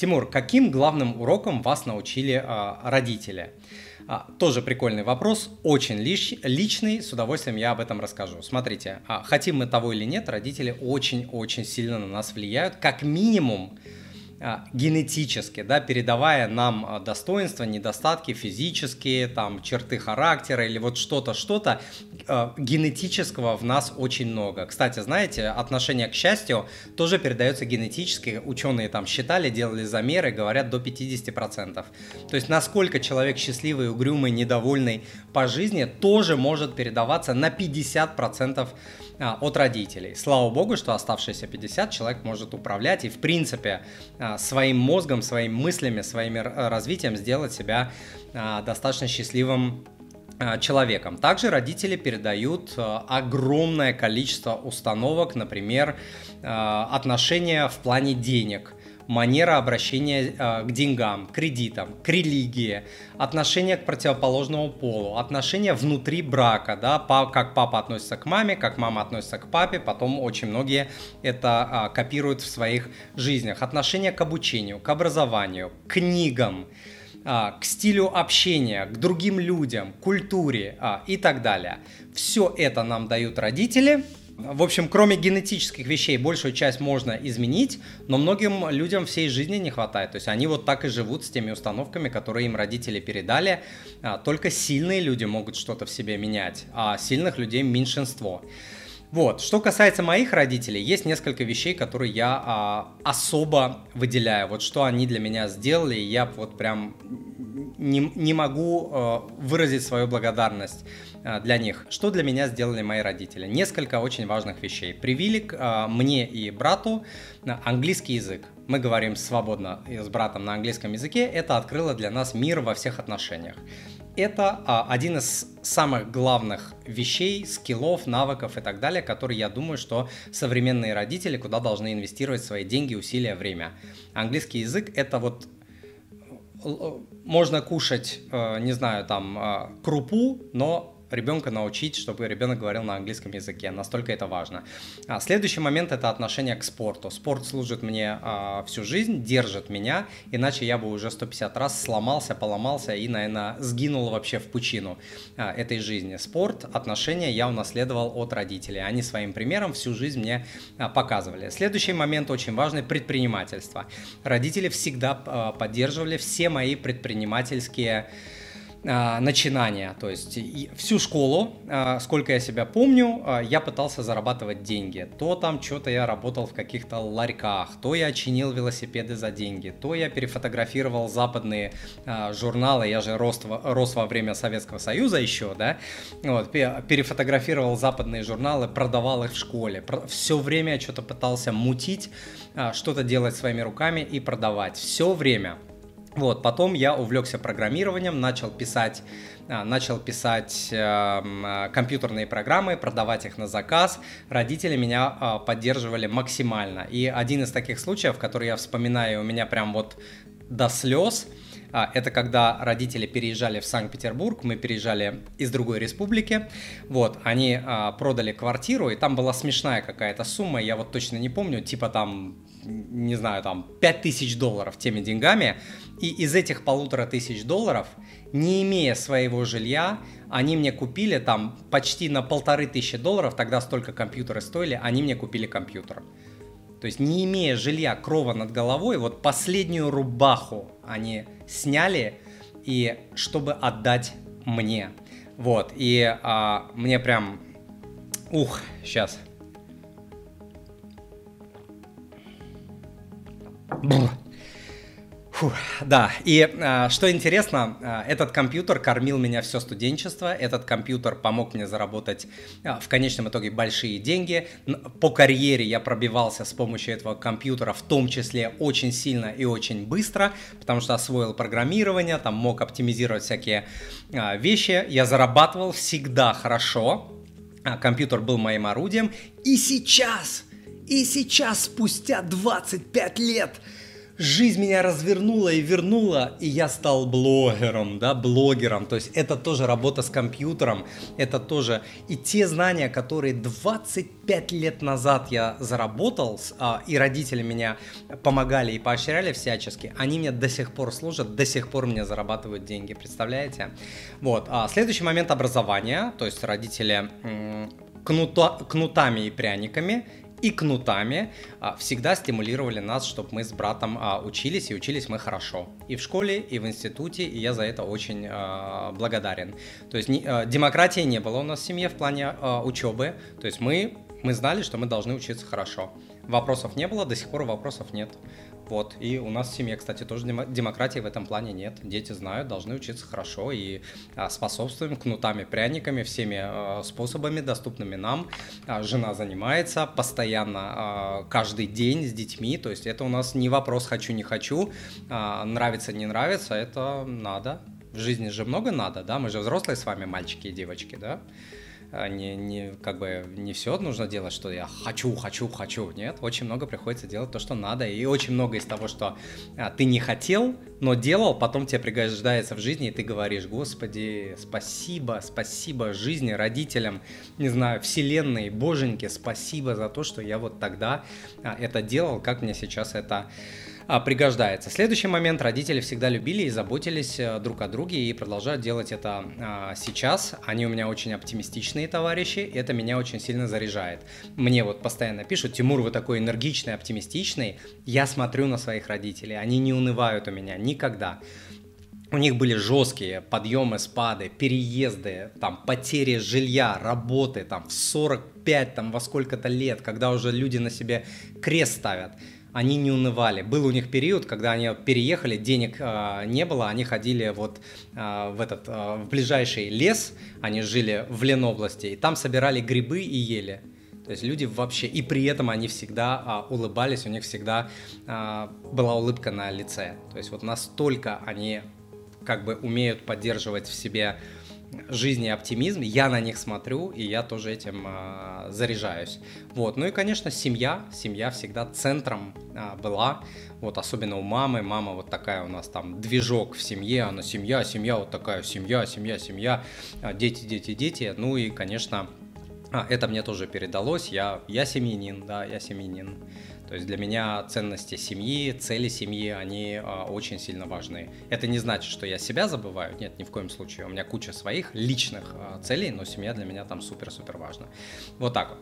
Тимур, каким главным уроком вас научили а, родители? А, тоже прикольный вопрос, очень лич, личный, с удовольствием я об этом расскажу. Смотрите, а, хотим мы того или нет, родители очень-очень сильно на нас влияют, как минимум генетически, да, передавая нам а, достоинства, недостатки физические, там, черты характера или вот что-то, что-то, э, генетического в нас очень много. Кстати, знаете, отношение к счастью тоже передается генетически. Ученые там считали, делали замеры, говорят, до 50%. То есть, насколько человек счастливый, угрюмый, недовольный по жизни, тоже может передаваться на 50% а, от родителей. Слава богу, что оставшиеся 50 человек может управлять и, в принципе, а, своим мозгом, своими мыслями, своим развитием сделать себя а, достаточно счастливым человеком. Также родители передают огромное количество установок, например, отношения в плане денег – манера обращения э, к деньгам, кредитам, к религии, отношение к противоположному полу, отношение внутри брака, да, пап, как папа относится к маме, как мама относится к папе, потом очень многие это а, копируют в своих жизнях, отношение к обучению, к образованию, к книгам, а, к стилю общения, к другим людям, культуре и так далее. Все это нам дают родители – в общем, кроме генетических вещей, большую часть можно изменить, но многим людям всей жизни не хватает. То есть они вот так и живут с теми установками, которые им родители передали. А, только сильные люди могут что-то в себе менять, а сильных людей меньшинство. Вот, что касается моих родителей, есть несколько вещей, которые я а, особо выделяю. Вот что они для меня сделали, я вот прям не, не могу а, выразить свою благодарность для них. Что для меня сделали мои родители? Несколько очень важных вещей. Привили а, мне и брату английский язык. Мы говорим свободно с братом на английском языке. Это открыло для нас мир во всех отношениях. Это а, один из самых главных вещей, скиллов, навыков и так далее, которые я думаю, что современные родители куда должны инвестировать свои деньги, усилия, время. Английский язык это вот можно кушать, э, не знаю, там э, крупу, но ребенка научить, чтобы ребенок говорил на английском языке. Настолько это важно. А, следующий момент это отношение к спорту. Спорт служит мне а, всю жизнь, держит меня, иначе я бы уже 150 раз сломался, поломался и, наверное, сгинул вообще в пучину а, этой жизни. Спорт, отношения я унаследовал от родителей. Они своим примером всю жизнь мне а, показывали. Следующий момент очень важный – предпринимательство. Родители всегда а, поддерживали все мои предпринимательские начинания. То есть всю школу, а, сколько я себя помню, а, я пытался зарабатывать деньги. То там что-то я работал в каких-то ларьках, то я чинил велосипеды за деньги, то я перефотографировал западные журналы, я же рос, рос во время Советского Союза еще, да, вот, перефотографировал западные журналы, продавал их в школе. Все время я что-то пытался мутить, что-то делать своими руками и продавать. Все время. Вот, потом я увлекся программированием, начал писать, а, начал писать э, компьютерные программы, продавать их на заказ. Родители меня э, поддерживали максимально. И один из таких случаев, который я вспоминаю, у меня прям вот до слез, это когда родители переезжали в Санкт-Петербург, мы переезжали из другой республики, вот, они э, продали квартиру, и там была смешная какая-то сумма, я вот точно не помню, типа там не знаю, там, 5000 долларов теми деньгами, и из этих полутора тысяч долларов, не имея своего жилья, они мне купили там почти на полторы тысячи долларов, тогда столько компьютеры стоили, они мне купили компьютер. То есть не имея жилья, крова над головой, вот последнюю рубаху они сняли, и чтобы отдать мне. Вот, и а, мне прям, ух, сейчас, Фу, да, и а, что интересно, а, этот компьютер кормил меня все студенчество, этот компьютер помог мне заработать а, в конечном итоге большие деньги. По карьере я пробивался с помощью этого компьютера, в том числе очень сильно и очень быстро, потому что освоил программирование, там мог оптимизировать всякие а, вещи. Я зарабатывал всегда хорошо, а, компьютер был моим орудием, и сейчас, и сейчас, спустя 25 лет, жизнь меня развернула и вернула, и я стал блогером, да, блогером. То есть это тоже работа с компьютером, это тоже и те знания, которые 25 лет назад я заработал, а, и родители меня помогали и поощряли всячески, они мне до сих пор служат, до сих пор мне зарабатывают деньги, представляете? Вот. А следующий момент образования, то есть родители кнута, кнутами и пряниками и кнутами а, всегда стимулировали нас, чтобы мы с братом а, учились, и учились мы хорошо. И в школе, и в институте, и я за это очень а, благодарен. То есть демократии не было у нас в семье в плане учебы, то есть мы, мы знали, что мы должны учиться хорошо. Вопросов не было, до сих пор вопросов нет. Вот. И у нас в семье, кстати, тоже демократии в этом плане нет. Дети знают, должны учиться хорошо и а, способствуем кнутами, пряниками, всеми а, способами, доступными нам. А, жена занимается постоянно, каждый день с детьми. То есть это у нас не вопрос «хочу, не хочу», «нравится, не нравится». Это надо. В жизни же много надо, да? Мы же взрослые с вами, мальчики и девочки, да? А, не, не, как бы не все нужно делать, что я хочу, хочу, хочу. Нет, очень много приходится делать то, что надо. И очень много из того, что а, ты не хотел, но делал, потом тебе пригождается в жизни, и ты говоришь, Господи, спасибо, спасибо жизни, родителям, не знаю, вселенной, боженьке, спасибо за то, что я вот тогда а, это делал, как мне сейчас это пригождается. Следующий момент. Родители всегда любили и заботились э, друг о друге и продолжают делать это а, сейчас. Они у меня очень оптимистичные товарищи, и это меня очень сильно заряжает. Мне вот постоянно пишут, Тимур, вы такой энергичный, оптимистичный. Я смотрю на своих родителей, они не унывают у меня никогда. У них были жесткие подъемы, спады, переезды, там, потери жилья, работы, там, в 45, там, во сколько-то лет, когда уже люди на себе крест ставят они не унывали. Был у них период, когда они переехали, денег э, не было, они ходили вот э, в этот э, в ближайший лес, они жили в Ленобласти, и там собирали грибы и ели. То есть люди вообще, и при этом они всегда а, улыбались, у них всегда а, была улыбка на лице. То есть вот настолько они как бы умеют поддерживать в себе жизни оптимизм, я на них смотрю, и я тоже этим а, заряжаюсь. Вот. Ну и, конечно, семья. Семья всегда центром а, была. Вот особенно у мамы. Мама вот такая у нас там движок в семье. Она семья, семья вот такая, семья, семья, семья. А, дети, дети, дети. Ну и, конечно, а, это мне тоже передалось. Я, я семьянин, да, я семьянин. То есть для меня ценности семьи, цели семьи, они а, очень сильно важны. Это не значит, что я себя забываю, нет, ни в коем случае. У меня куча своих личных а, целей, но семья для меня там супер-супер важна. Вот так вот.